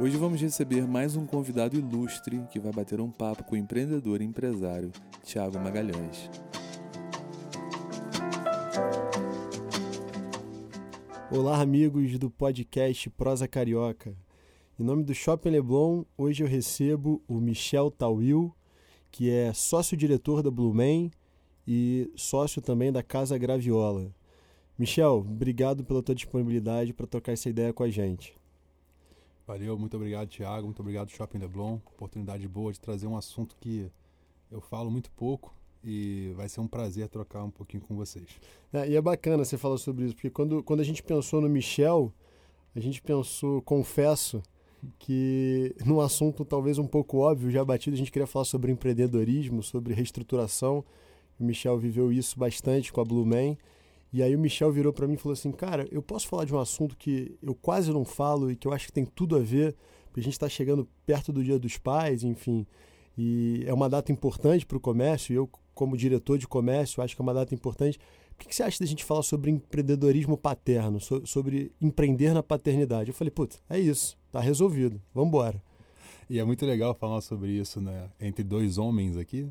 Hoje vamos receber mais um convidado ilustre que vai bater um papo com o empreendedor e empresário Tiago Magalhães. Olá, amigos do podcast Prosa Carioca. Em nome do Shopping Leblon, hoje eu recebo o Michel Tawil, que é sócio-diretor da Blumen e sócio também da Casa Graviola. Michel, obrigado pela tua disponibilidade para trocar essa ideia com a gente. Valeu, muito obrigado, Thiago. Muito obrigado, Shopping Leblon. Oportunidade boa de trazer um assunto que eu falo muito pouco e vai ser um prazer trocar um pouquinho com vocês. É, e é bacana você falar sobre isso, porque quando, quando a gente pensou no Michel, a gente pensou, confesso, que num assunto talvez um pouco óbvio, já batido, a gente queria falar sobre empreendedorismo, sobre reestruturação. O Michel viveu isso bastante com a Blue Man. E aí o Michel virou para mim e falou assim: Cara, eu posso falar de um assunto que eu quase não falo e que eu acho que tem tudo a ver, porque a gente está chegando perto do Dia dos Pais, enfim, e é uma data importante para o comércio. E eu, como diretor de comércio, acho que é uma data importante. O que, que você acha da gente falar sobre empreendedorismo paterno, so, sobre empreender na paternidade? Eu falei: Putz, é isso, tá resolvido, vamos embora. E é muito legal falar sobre isso, né, entre dois homens aqui,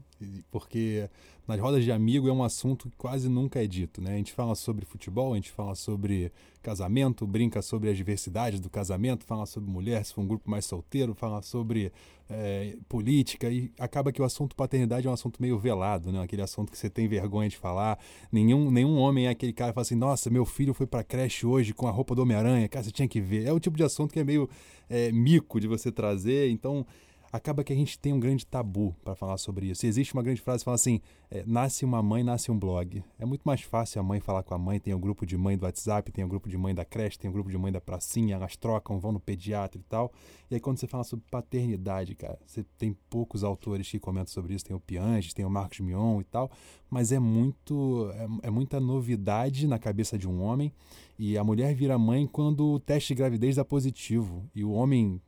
porque nas rodas de amigo é um assunto que quase nunca é dito, né? A gente fala sobre futebol, a gente fala sobre casamento, brinca sobre as diversidades do casamento, fala sobre mulher, se for um grupo mais solteiro, fala sobre é, política e acaba que o assunto paternidade é um assunto meio velado, né? Aquele assunto que você tem vergonha de falar. Nenhum, nenhum homem é aquele cara que fala assim, nossa, meu filho foi para creche hoje com a roupa do Homem-Aranha, cara, você tinha que ver. É o tipo de assunto que é meio é, mico de você trazer, então acaba que a gente tem um grande tabu para falar sobre isso. existe uma grande frase que fala assim: é, nasce uma mãe, nasce um blog. É muito mais fácil a mãe falar com a mãe, tem o um grupo de mãe do WhatsApp, tem o um grupo de mãe da creche, tem o um grupo de mãe da pracinha, elas trocam, vão no pediatra e tal. E aí quando você fala sobre paternidade, cara, você tem poucos autores que comentam sobre isso, tem o Pianges, tem o Marcos Mion e tal, mas é muito é, é muita novidade na cabeça de um homem. E a mulher vira mãe quando o teste de gravidez dá positivo. E o homem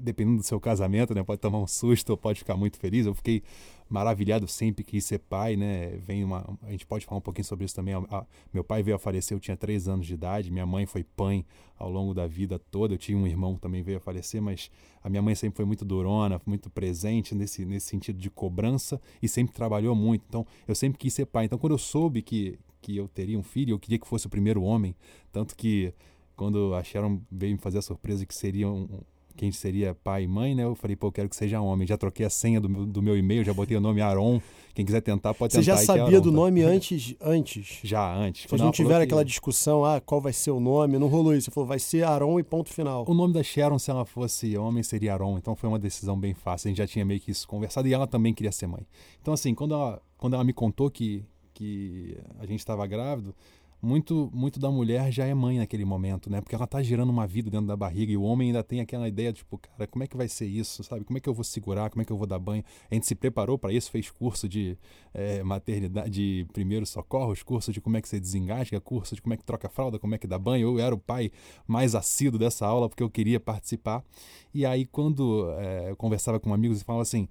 dependendo do seu casamento, né, pode tomar um susto ou pode ficar muito feliz. Eu fiquei maravilhado sempre que ser pai, né? Vem uma, a gente pode falar um pouquinho sobre isso também. A, a, meu pai veio a falecer, eu tinha três anos de idade. Minha mãe foi pai ao longo da vida toda. Eu tinha um irmão que também veio a falecer, mas a minha mãe sempre foi muito durona, muito presente nesse, nesse sentido de cobrança e sempre trabalhou muito. Então, eu sempre quis ser pai. Então, quando eu soube que, que eu teria um filho, eu queria que fosse o primeiro homem. Tanto que quando a Sharon veio me fazer a surpresa que seria um, quem seria pai e mãe, né? Eu falei, pô, eu quero que seja homem. Já troquei a senha do, do meu e-mail, já botei o nome Aron. Quem quiser tentar, pode Você tentar. Você já é sabia do nome antes? antes? Já, antes. Vocês não tiveram aquela discussão, ah, qual vai ser o nome? Não rolou isso. Você falou, vai ser Aron e ponto final. O nome da Sharon, se ela fosse homem, seria Aron. Então foi uma decisão bem fácil. A gente já tinha meio que isso conversado e ela também queria ser mãe. Então, assim, quando ela, quando ela me contou que, que a gente estava grávido, muito muito da mulher já é mãe naquele momento, né? Porque ela tá gerando uma vida dentro da barriga e o homem ainda tem aquela ideia, tipo, cara, como é que vai ser isso, sabe? Como é que eu vou segurar? Como é que eu vou dar banho? A gente se preparou para isso, fez curso de é, maternidade, de primeiros socorros, curso de como é que você desengasga, curso de como é que troca fralda, como é que dá banho. Eu era o pai mais assíduo dessa aula porque eu queria participar. E aí, quando é, eu conversava com amigos e falava assim,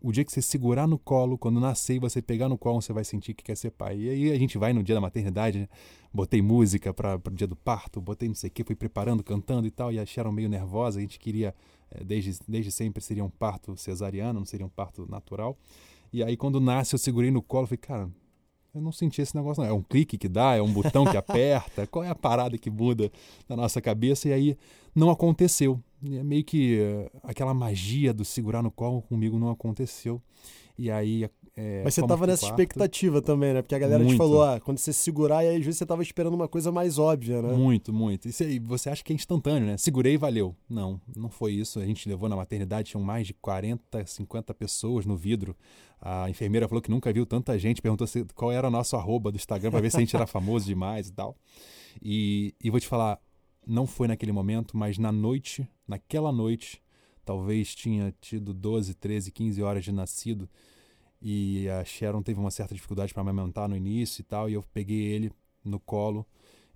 o dia que você segurar no colo, quando nascer e você pegar no colo, você vai sentir que quer ser pai. E aí a gente vai no dia da maternidade, né? botei música para o dia do parto, botei não sei o que, fui preparando, cantando e tal, e acharam meio nervosa. A gente queria, eh, desde, desde sempre, seria um parto cesariano, não seria um parto natural. E aí quando nasce, eu segurei no colo, falei, cara, eu não senti esse negócio, não. É um clique que dá, é um botão que aperta, qual é a parada que muda na nossa cabeça? E aí não aconteceu. É meio que uh, aquela magia do segurar no colo comigo não aconteceu. E aí. É, Mas você tava nessa quarto. expectativa também, né? Porque a galera muito. te falou, ah, quando você segurar, e aí às vezes você tava esperando uma coisa mais óbvia, né? Muito, muito. E você, você acha que é instantâneo, né? Segurei e valeu. Não, não foi isso. A gente levou na maternidade, tinham mais de 40, 50 pessoas no vidro. A enfermeira falou que nunca viu tanta gente, perguntou se, qual era o nosso arroba do Instagram para ver se a gente era famoso demais e tal. E, e vou te falar, não foi naquele momento, mas na noite, naquela noite, talvez tinha tido 12, 13, 15 horas de nascido e a Sharon teve uma certa dificuldade para amamentar no início e tal, e eu peguei ele no colo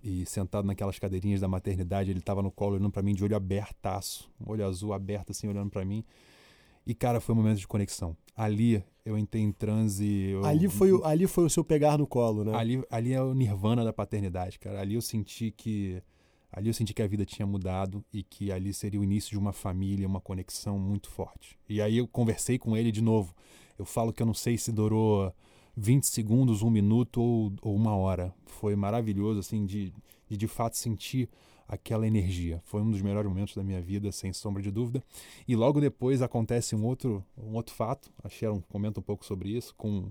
e sentado naquelas cadeirinhas da maternidade, ele estava no colo olhando para mim de olho abertaço, um olho azul aberto assim olhando para mim. E cara, foi um momento de conexão. Ali eu entrei em transe. Eu, ali foi o, ali foi o seu pegar no colo, né? Ali, ali é o nirvana da paternidade, cara. Ali eu senti que ali eu senti que a vida tinha mudado e que ali seria o início de uma família, uma conexão muito forte. E aí eu conversei com ele de novo. Eu falo que eu não sei se durou 20 segundos, um minuto ou, ou uma hora. Foi maravilhoso, assim, de, de de fato sentir aquela energia. Foi um dos melhores momentos da minha vida, sem sombra de dúvida. E logo depois acontece um outro, um outro fato, a Sharon comenta um pouco sobre isso, com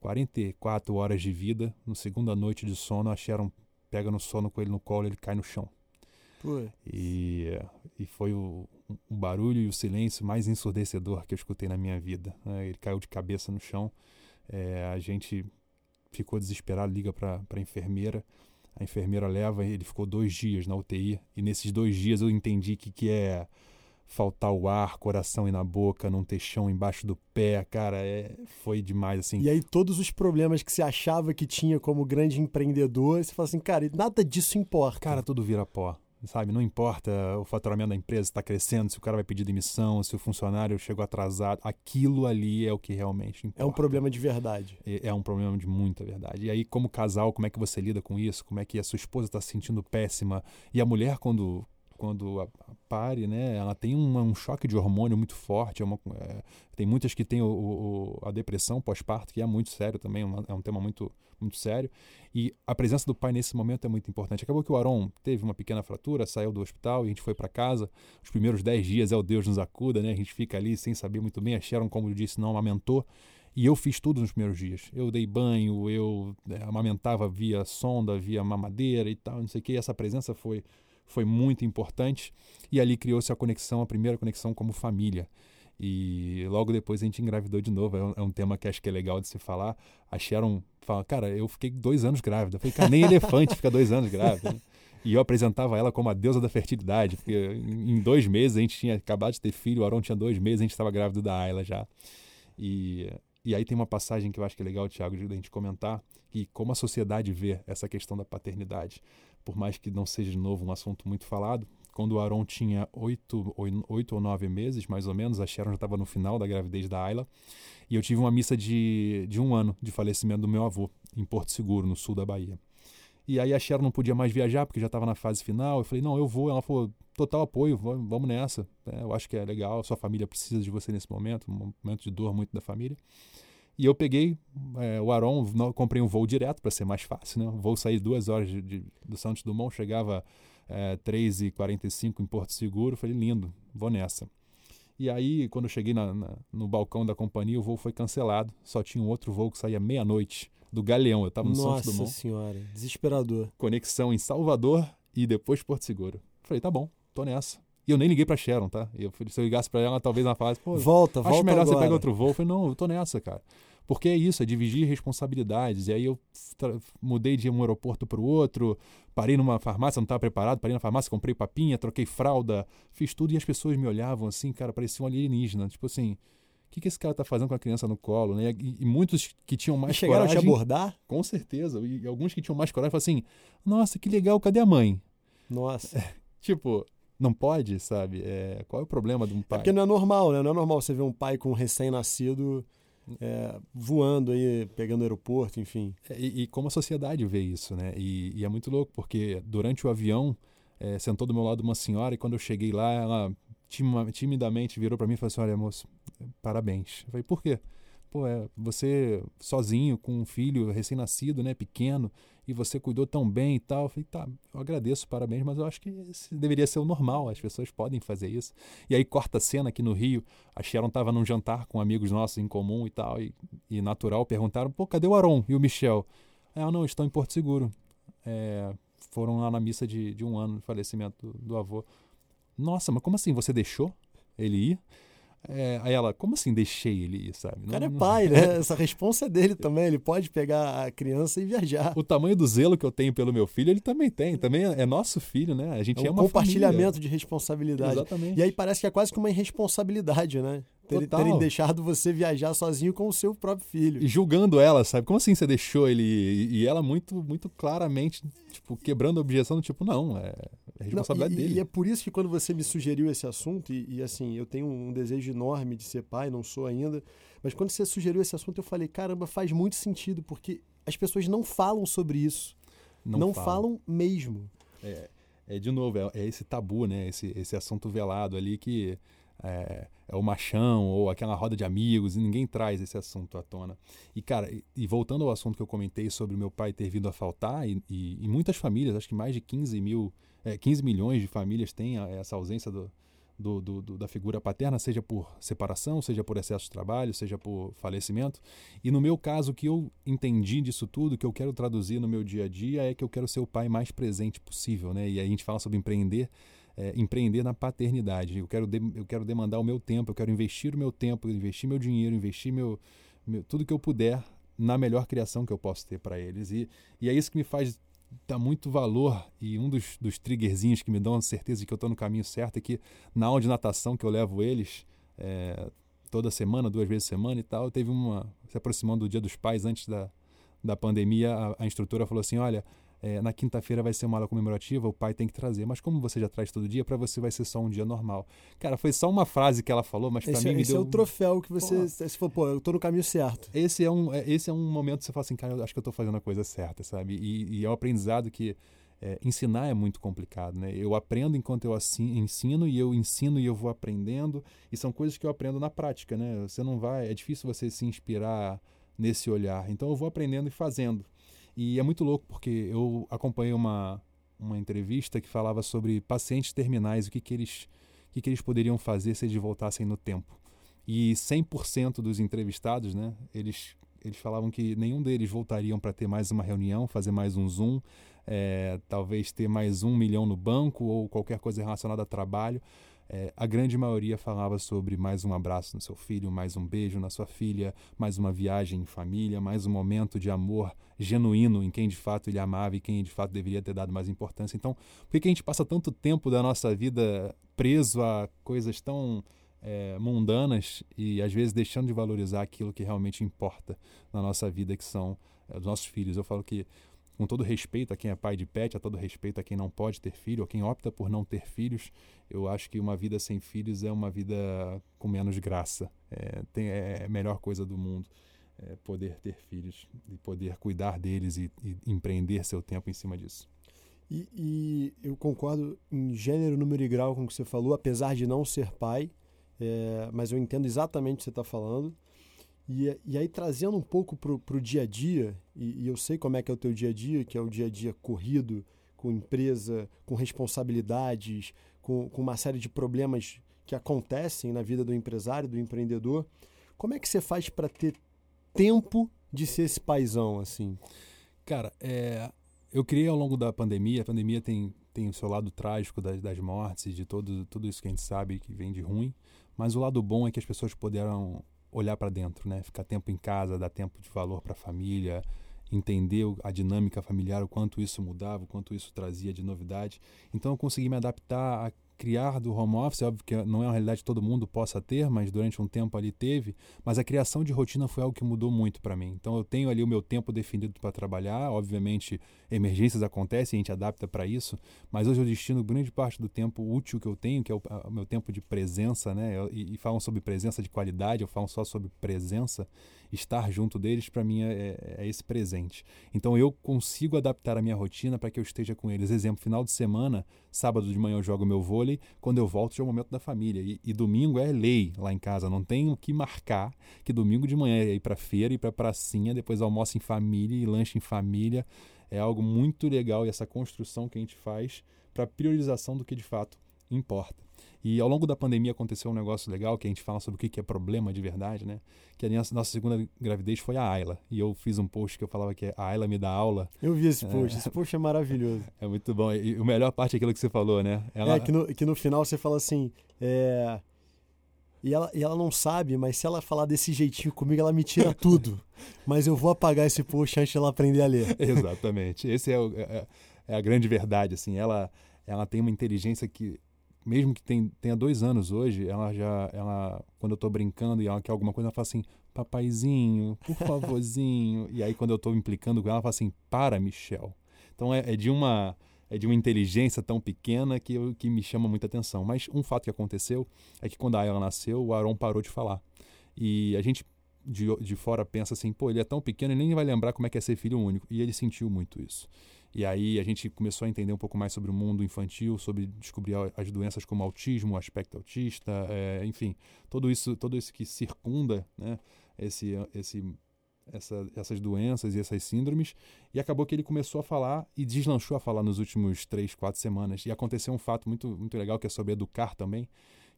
44 horas de vida, no segunda noite de sono, a Sharon pega no sono com ele no colo, ele cai no chão. E, e foi o, o barulho e o silêncio mais ensurdecedor que eu escutei na minha vida. Né? Ele caiu de cabeça no chão, é, a gente ficou desesperado, liga para a enfermeira, a enfermeira leva, ele ficou dois dias na UTI, e nesses dois dias eu entendi que, que é faltar o ar, coração ir na boca, não ter chão embaixo do pé, cara, é, foi demais, assim. E aí todos os problemas que você achava que tinha como grande empreendedor, você fala assim, cara, nada disso importa. Cara, tudo vira pó sabe? Não importa o faturamento da empresa está crescendo, se o cara vai pedir demissão, se o funcionário chegou atrasado, aquilo ali é o que realmente importa. É um problema de verdade. É, é um problema de muita verdade. E aí, como casal, como é que você lida com isso? Como é que a sua esposa está se sentindo péssima? E a mulher, quando quando a, a pare, né, ela tem um, um, choque de hormônio muito forte. É uma, é, tem muitas que têm o, o, a depressão pós-parto, que é muito sério também, uma, é um tema muito, muito sério. E a presença do pai nesse momento é muito importante. Acabou que o Aron teve uma pequena fratura, saiu do hospital e a gente foi para casa. Os primeiros 10 dias é o Deus nos acuda, né? A gente fica ali sem saber muito bem. A Sharon, como eu disse, não amamentou. E eu fiz tudo nos primeiros dias. Eu dei banho, eu é, amamentava via sonda, via mamadeira e tal, não sei o que. Essa presença foi foi muito importante e ali criou-se a conexão, a primeira conexão como família. E logo depois a gente engravidou de novo. É um, é um, tema que acho que é legal de se falar. A Sharon fala, cara, eu fiquei dois anos grávida. Eu falei, cara, nem elefante fica dois anos grávida. E eu apresentava ela como a deusa da fertilidade, porque em dois meses a gente tinha acabado de ter filho, o Aaron tinha dois meses, a gente estava grávido da Ayla já. E, e aí tem uma passagem que eu acho que é legal, Tiago, de a gente comentar, que como a sociedade vê essa questão da paternidade por mais que não seja de novo um assunto muito falado, quando o Aaron tinha oito, oito ou nove meses, mais ou menos, a Sharon já estava no final da gravidez da Ayla, e eu tive uma missa de, de um ano de falecimento do meu avô, em Porto Seguro, no sul da Bahia. E aí a Sharon não podia mais viajar, porque já estava na fase final. Eu falei, não, eu vou. Ela falou, total apoio, vamos nessa. É, eu acho que é legal, sua família precisa de você nesse momento, um momento de dor muito da família. E eu peguei é, o Aron, comprei um voo direto para ser mais fácil, né? O voo sair duas horas de, de, do Santos Dumont, chegava é, 3h45 em Porto Seguro. Falei, lindo, vou nessa. E aí, quando eu cheguei na, na, no balcão da companhia, o voo foi cancelado. Só tinha um outro voo que saía meia-noite, do Galeão. Eu estava no Nossa Santos Dumont. Nossa senhora, desesperador. Conexão em Salvador e depois Porto Seguro. Falei, tá bom, tô nessa. E eu nem liguei pra Sharon, tá? Eu, se eu ligasse pra ela, talvez ela falasse, pô, volta, acho volta melhor agora. você pegar outro voo. Eu falei, não, eu tô nessa, cara. Porque é isso, é dividir responsabilidades. E aí eu mudei de um aeroporto para o outro, parei numa farmácia, não estava preparado, parei na farmácia, comprei papinha, troquei fralda, fiz tudo e as pessoas me olhavam assim, cara, parecia um alienígena. Tipo assim, o que, que esse cara está fazendo com a criança no colo, né? E, e muitos que tinham mais e chegaram coragem... a te abordar? Com certeza. E alguns que tinham mais coragem falaram assim, nossa, que legal, cadê a mãe? Nossa. tipo, não pode, sabe? É, qual é o problema de um pai? É porque não é normal, né? Não é normal você ver um pai com um recém-nascido é, voando aí, pegando aeroporto, enfim. É, e, e, como a sociedade vê isso, né? E, e é muito louco, porque durante o avião, é, sentou do meu lado uma senhora e quando eu cheguei lá, ela timidamente virou para mim e falou assim, olha moço, parabéns. Eu falei, por quê? Pô, é, você sozinho, com um filho recém-nascido, né, pequeno, e você cuidou tão bem e tal. Eu falei, tá, eu agradeço, parabéns, mas eu acho que deveria ser o normal, as pessoas podem fazer isso. E aí corta a cena aqui no Rio, a Sharon estava num jantar com amigos nossos em comum e tal, e, e natural, perguntaram, pô, cadê o Aron e o Michel? Ah, não, estão em Porto Seguro. É, foram lá na missa de, de um ano de falecimento do, do avô. Nossa, mas como assim, você deixou ele ir? É, aí ela, como assim deixei ele ir, sabe? O cara é pai, né? Essa responsa é dele também. Ele pode pegar a criança e viajar. O tamanho do zelo que eu tenho pelo meu filho, ele também tem. Também é nosso filho, né? A gente é um é uma compartilhamento família. de responsabilidade. Exatamente. E aí parece que é quase que uma irresponsabilidade, né? Ter, terem deixado você viajar sozinho com o seu próprio filho. E julgando ela, sabe? Como assim você deixou ele ir? E ela muito, muito claramente, tipo, quebrando a objeção do tipo, não, é, é responsabilidade Não, e, dele. E é por isso que quando você me sugeriu esse assunto, e, e, assim, eu tenho um desejo enorme de ser pai, não sou ainda, mas quando você sugeriu esse assunto, eu falei, caramba, faz muito sentido, porque as pessoas não falam sobre isso. Não, fala. falam mesmo. É, é, de novo, é, é esse tabu, né? Esse, esse assunto velado ali que é, é, o machão ou aquela roda de amigos e ninguém traz esse assunto à tona. E, cara, e, e voltando ao assunto que eu comentei sobre meu pai ter vindo a faltar, e, e, e muitas famílias, acho que mais de 15 mil, é, 15 milhões de famílias têm a, essa ausência do, do, do, do, da figura paterna, seja por separação, seja por excesso de trabalho, seja por falecimento. E no meu caso, o que eu entendi disso tudo, que eu quero traduzir no meu dia a dia, é que eu quero ser o pai mais presente possível. Né? E aí a gente fala sobre empreender. É, empreender na paternidade. Eu quero, de, eu quero demandar o meu tempo, eu quero investir o meu tempo, investir meu dinheiro, investir meu, meu tudo que eu puder na melhor criação que eu posso ter para eles. E, e é isso que me faz dar muito valor e um dos, dos triggerzinhos que me dão a certeza de que eu estou no caminho certo é que na aula de natação que eu levo eles é, toda semana, duas vezes semana e tal, teve uma se aproximando do Dia dos Pais antes da, da pandemia, a, a instrutora falou assim, olha, é, na quinta-feira vai ser uma aula comemorativa, o pai tem que trazer. Mas como você já traz todo dia, para você vai ser só um dia normal. Cara, foi só uma frase que ela falou, mas para mim me esse deu... é o troféu que você... Porra. Você falou, pô, eu tô no caminho certo. Esse é um, esse é um momento que você fala assim, cara, eu acho que eu tô fazendo a coisa certa, sabe? E, e é um aprendizado que... É, ensinar é muito complicado, né? Eu aprendo enquanto eu ensino e eu ensino e eu vou aprendendo e são coisas que eu aprendo na prática, né? Você não vai, é difícil você se inspirar nesse olhar. Então eu vou aprendendo e fazendo. E é muito louco porque eu acompanhei uma, uma entrevista que falava sobre pacientes terminais, o que, que, eles, o que, que eles poderiam fazer se eles voltassem no tempo. E 100% dos entrevistados, né, eles, eles falavam que nenhum deles voltariam para ter mais uma reunião, fazer mais um Zoom, é, talvez ter mais um milhão no banco ou qualquer coisa relacionada a trabalho. É, a grande maioria falava sobre mais um abraço no seu filho, mais um beijo na sua filha, mais uma viagem em família, mais um momento de amor genuíno em quem de fato ele amava e quem de fato deveria ter dado mais importância. Então, por que a gente passa tanto tempo da nossa vida preso a coisas tão é, mundanas e às vezes deixando de valorizar aquilo que realmente importa na nossa vida, que são é, os nossos filhos? Eu falo que com todo respeito a quem é pai de pet, a todo respeito a quem não pode ter filho, a quem opta por não ter filhos, eu acho que uma vida sem filhos é uma vida com menos graça. É, tem, é a melhor coisa do mundo. É poder ter filhos e poder cuidar deles e, e empreender seu tempo em cima disso. E, e, eu concordo em gênero, número e grau com o que você falou, apesar de não ser pai, é, mas eu entendo exatamente o que você está falando. E, e, aí, trazendo um pouco para o dia a dia, e, e, eu sei como é que é o teu dia a dia, que é o dia a dia corrido, com empresa, com responsabilidades, com, com uma série de problemas que acontecem na vida do empresário, do empreendedor. Como é que você faz para ter tempo de ser esse paizão, assim? Cara, é, eu criei ao longo da pandemia, a pandemia tem, tem o seu lado trágico das, das mortes, de todo, tudo isso que a gente sabe que vem de ruim, mas o lado bom é que as pessoas puderam olhar para dentro, né? Ficar tempo em casa, dar tempo de valor para a família, entender a dinâmica familiar, o quanto isso mudava, o quanto isso trazia de novidade. Então eu consegui me adaptar a criar do home office, óbvio que não é uma realidade que todo mundo possa ter, mas durante um tempo ali teve, mas a criação de rotina foi algo que mudou muito para mim. Então eu tenho ali o meu tempo definido para trabalhar, obviamente emergências acontecem, a gente adapta para isso, mas hoje eu destino grande parte do tempo útil que eu tenho, que é o, o meu tempo de presença, né? E, e, falam sobre presença de qualidade, eu falo só sobre presença, estar junto deles para mim é, é esse presente. Então eu consigo adaptar a minha rotina para que eu esteja com eles. Exemplo, final de semana, sábado de manhã eu jogo meu vôlei, quando eu volto já é o momento da família. E, e domingo é lei lá em casa, não tem o que marcar que domingo de manhã é ir para feira, ir para pracinha, depois almoço em família e lanche em família. É algo muito legal e essa construção que a gente faz para priorização do que de fato importa. E ao longo da pandemia aconteceu um negócio legal que a gente fala sobre o que é problema de verdade, né? Que a nossa segunda gravidez foi a Ayla. E eu fiz um post que eu falava que a Ayla me dá aula. Eu vi esse post, é, esse post é maravilhoso. É muito bom. E a melhor parte é aquilo que você falou, né? Ela... É, que no, que no final você fala assim: é, E ela, e ela não sabe, mas se ela falar desse jeitinho comigo, ela me tira tudo. mas eu vou apagar esse post antes de ela aprender a ler. Exatamente. Esse é, o, é, é, a grande verdade. Assim, ela, ela tem uma inteligência que, mesmo que tem, tenha dois anos hoje, ela já, ela, quando eu estou brincando e ela quer alguma coisa, ela fala assim, papaizinho, por favorzinho. e aí quando eu estou implicando com ela, ela fala assim, para, Michel. Então é, é de uma é de uma inteligência tão pequena que, eu, que me chama muita atenção. Mas um fato que aconteceu é que quando a Ayla nasceu, o Aaron parou de falar. E a gente de, de fora pensa assim, pô, ele é tão pequeno, ele nem vai lembrar como é que é ser filho único. E ele sentiu muito isso. E aí a gente começou a entender um pouco mais sobre o mundo infantil, sobre descobrir as doenças como autismo, o aspecto autista, é, enfim, tudo isso, tudo isso que circunda né, esse, esse essa, essas doenças e essas síndromes, e acabou que ele começou a falar e deslanchou a falar nos últimos três, quatro semanas. E aconteceu um fato muito, muito legal que é sobre educar também,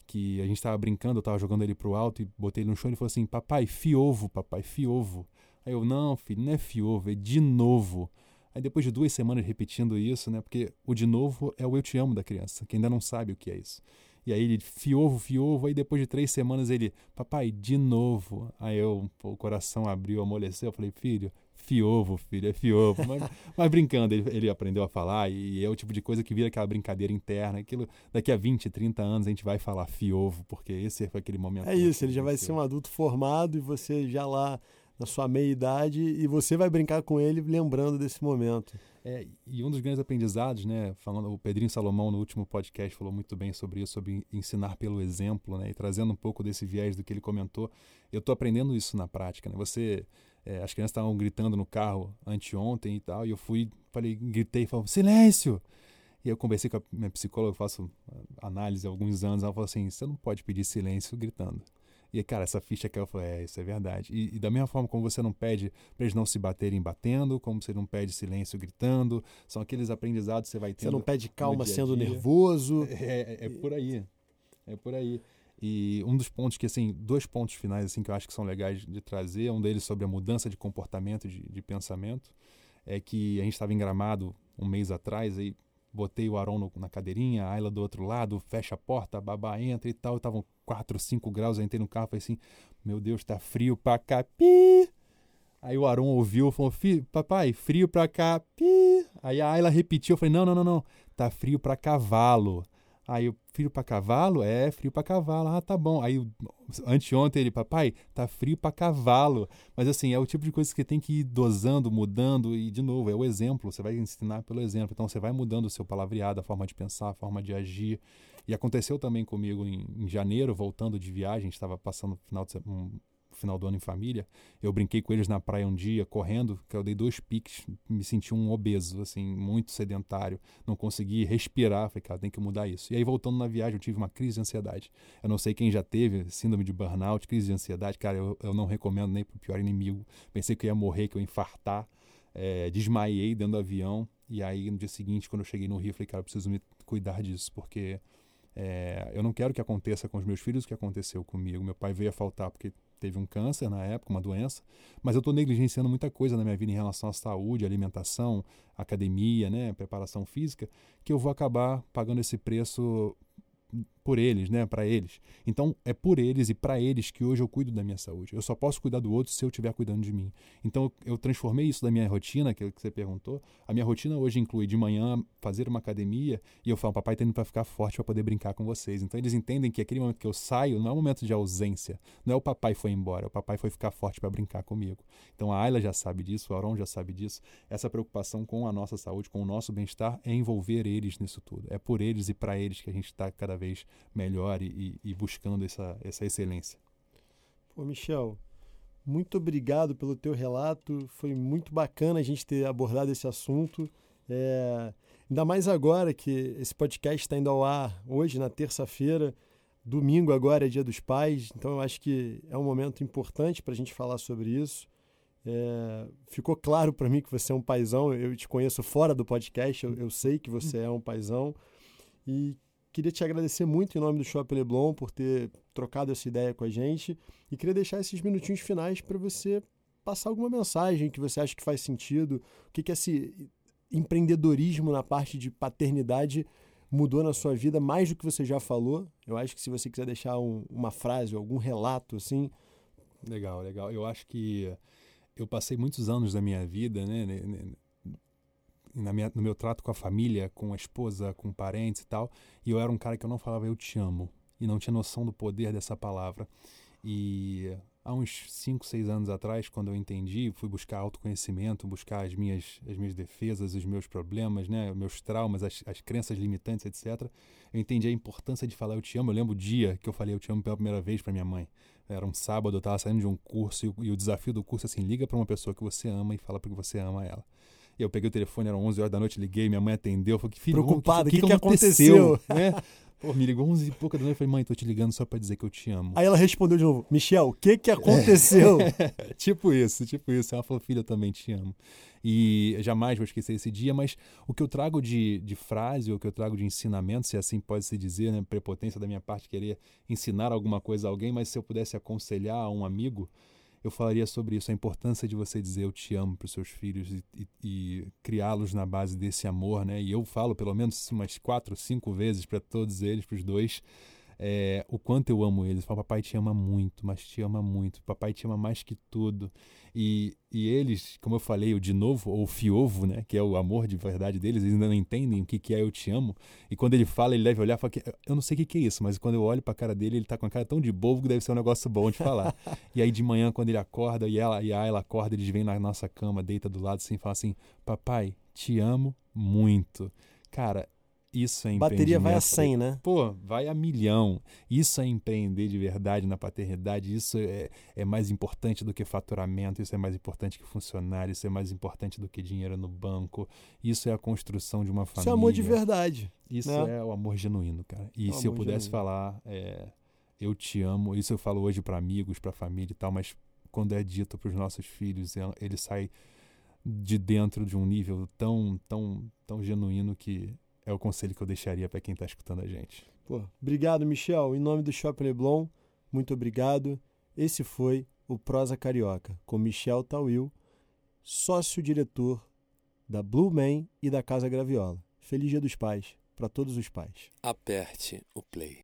que a gente estava brincando, eu estava jogando ele pro alto e botei ele no chão e ele falou assim, papai, fiovo, papai, fiovo. Aí eu, não, filho, não é fiovo, é de novo. Aí depois de duas semanas repetindo isso, né, porque o de novo é o eu te amo da criança, que ainda não sabe o que é isso. E aí ele, fiovo, fiovo. Aí depois de três semanas ele, papai, de novo. Aí eu, o coração abriu, amoleceu. Eu falei, filho, fiovo, filho, é fiovo. Mas, mas brincando, ele, ele, aprendeu a falar e é o tipo de coisa que vira aquela brincadeira interna. Aquilo, daqui a 20, 30 anos a gente vai falar fiovo, porque esse foi aquele momento. É isso, ele já vai ser um adulto formado e você já lá na sua meia-idade e você vai brincar com ele lembrando desse momento. É, e um dos grandes aprendizados, né, falando, o Pedrinho Salomão no último podcast falou muito bem sobre isso, sobre ensinar pelo exemplo, né, e trazendo um pouco desse viés do que ele comentou. Eu estou aprendendo isso na prática, né? Você, é, as crianças estavam gritando no carro anteontem e tal, e eu fui, falei, gritei, falei, silêncio! E eu conversei com a minha psicóloga, eu faço análise há alguns anos, ela falou assim, você não pode pedir silêncio gritando. E, cara, essa ficha que eu falei, é, isso é verdade. E, e, da mesma forma como você não pede para eles não se baterem batendo, como você não pede silêncio gritando, são aqueles aprendizados que você vai tendo. Você não pede calma dia sendo nervoso. É, é, é, por aí. É por aí. E um dos pontos que, assim, dois pontos finais, assim, que eu acho que são legais de trazer, um deles sobre a mudança de comportamento, de, de pensamento, é que a gente estava em Gramado um mês atrás, aí botei o Aron na cadeirinha, a Ayla do outro lado, fecha a porta, a babá entra e tal. Estavam 4, 5 graus, eu entrei no carro e falei assim: Meu Deus, tá frio pra cá, pi! Aí o Aron ouviu, falou: Papai, frio pra cá, pi! Aí a Ayla repetiu, eu falei: Não, não, não, não, tá frio pra cavalo. Aí o frio para cavalo? É, frio para cavalo. Ah, tá bom. Aí anteontem ele, papai, tá frio para cavalo. Mas assim, é o tipo de coisa que tem que ir dosando, mudando e de novo, é o exemplo, você vai ensinar pelo exemplo. Então você vai mudando o seu palavreado, a forma de pensar, a forma de agir. E aconteceu também comigo em, em janeiro, voltando de viagem, estava passando final de, um, final do ano em família, eu brinquei com eles na praia um dia, correndo, que eu dei dois piques, me senti um obeso, assim, muito sedentário, não consegui respirar, falei, cara, tem que mudar isso. E aí, voltando na viagem, eu tive uma crise de ansiedade. Eu não sei quem já teve síndrome de burnout, crise de ansiedade, cara, eu, eu não recomendo nem pro pior inimigo. Pensei que eu ia morrer, que eu ia infartar, é, desmaiei dentro do avião, e aí, no dia seguinte, quando eu cheguei no Rio, falei, cara, eu preciso me cuidar disso, porque é, eu não quero que aconteça com os meus filhos o que aconteceu comigo. Meu pai veio a faltar porque teve um câncer na época, uma doença, mas eu estou negligenciando muita coisa na minha vida em relação à saúde, alimentação, academia, né, preparação física, que eu vou acabar pagando esse preço por eles, né, para eles. Então é por eles e para eles que hoje eu cuido da minha saúde. Eu só posso cuidar do outro se eu estiver cuidando de mim. Então eu transformei isso da minha rotina, que você perguntou. A minha rotina hoje inclui de manhã fazer uma academia e eu falo, papai tá indo para ficar forte para poder brincar com vocês. Então eles entendem que aquele momento que eu saio não é um momento de ausência, não é o papai foi embora, o papai foi ficar forte para brincar comigo. Então a Ayla já sabe disso, o Aron já sabe disso. Essa preocupação com a nossa saúde, com o nosso bem-estar é envolver eles nisso tudo. É por eles e para eles que a gente está cada vez melhor e, e buscando essa, essa excelência. Pô, Michel, muito obrigado pelo teu relato. Foi muito bacana a gente ter abordado esse assunto. É, ainda mais agora que esse podcast está indo ao ar hoje, na terça-feira. Domingo agora é dia dos pais, então eu acho que é um momento importante para a gente falar sobre isso. É, ficou claro para mim que você é um paizão. Eu te conheço fora do podcast, eu, eu sei que você é um paizão. E Queria te agradecer muito em nome do Shopping Leblon por ter trocado essa ideia com a gente e queria deixar esses minutinhos finais para você passar alguma mensagem que você acha que faz sentido, o que, que esse empreendedorismo na parte de paternidade mudou na sua vida mais do que você já falou. Eu acho que se você quiser deixar um, uma frase, algum relato assim. Legal, legal. Eu acho que eu passei muitos anos da minha vida, né, na minha, no meu trato com a família, com a esposa, com parentes e tal, e eu era um cara que eu não falava eu te amo e não tinha noção do poder dessa palavra. E há uns 5, 6 anos atrás, quando eu entendi, fui buscar autoconhecimento, buscar as minhas, as minhas defesas, os meus problemas, né, meus traumas, as, as crenças limitantes, etc. Eu entendi a importância de falar eu te amo. Eu lembro o dia que eu falei eu te amo pela primeira vez para minha mãe. Era um sábado, eu estava saindo de um curso e e o desafio do curso é assim, liga para uma pessoa que você ama e fala porque você ama ela. E eu peguei o telefone, eram 11 horas da noite, liguei, minha mãe atendeu, falei, filho, preocupado, o que, que, que, que, aconteceu? aconteceu? né? Pô, me ligou 11 e pouca da noite, falei, mãe, tô te ligando só para dizer que eu te amo. Aí ela respondeu de novo, Michel, o que que aconteceu? tipo isso, tipo isso. Ela falou, filho, eu também te amo. E jamais vou esquecer esse dia, mas o que eu trago de, de frase, o que eu trago de ensinamento, se assim pode se dizer, né? Prepotência da minha parte querer ensinar alguma coisa a alguém, mas se eu pudesse aconselhar a um amigo, eu falaria sobre isso, a importância de você dizer eu te amo para os seus filhos e, e, e criá-los na base desse amor, né? E eu falo pelo menos umas quatro, cinco vezes para todos eles, para os dois, é, o quanto eu amo eles. Falo, papai te ama muito, mas te ama muito. Papai te ama mais que tudo. E, e eles, como eu falei, o de novo, ou o fiovo, né, que é o amor de verdade deles, eles ainda não entendem o que, que é eu te amo. E quando ele fala, ele deve olhar e falar que eu não sei o que, que é isso, mas quando eu olho para a cara dele, ele tá com a cara tão de bobo que deve ser um negócio bom de falar. e aí de manhã, quando ele acorda e ela e a ela acorda, eles vêm na nossa cama, deita do lado assim, e fala assim: "Papai, te amo muito". Cara, isso é. Bateria vai a 100, né? Pô, vai a milhão. Isso é empreender de verdade na paternidade. Isso é, é mais importante do que faturamento. Isso é mais importante que funcionário. Isso é mais importante do que dinheiro no banco. Isso é a construção de uma família. Isso é amor de verdade. Isso né? é o amor genuíno, cara. E se eu pudesse genuíno. falar, é, eu te amo. Isso eu falo hoje para amigos, para família e tal, mas quando é dito para os nossos filhos, é, ele sai de dentro de um nível tão, tão, tão genuíno que é o conselho que eu deixaria para quem está escutando a gente. Pô, obrigado, Michel. Em nome do Shopping Leblon, muito obrigado. Esse foi o Prosa Carioca, com Michel Tawil, sócio-diretor da Blue Man e da Casa Graviola. Feliz Dia dos Pais para todos os pais. Aperte o play.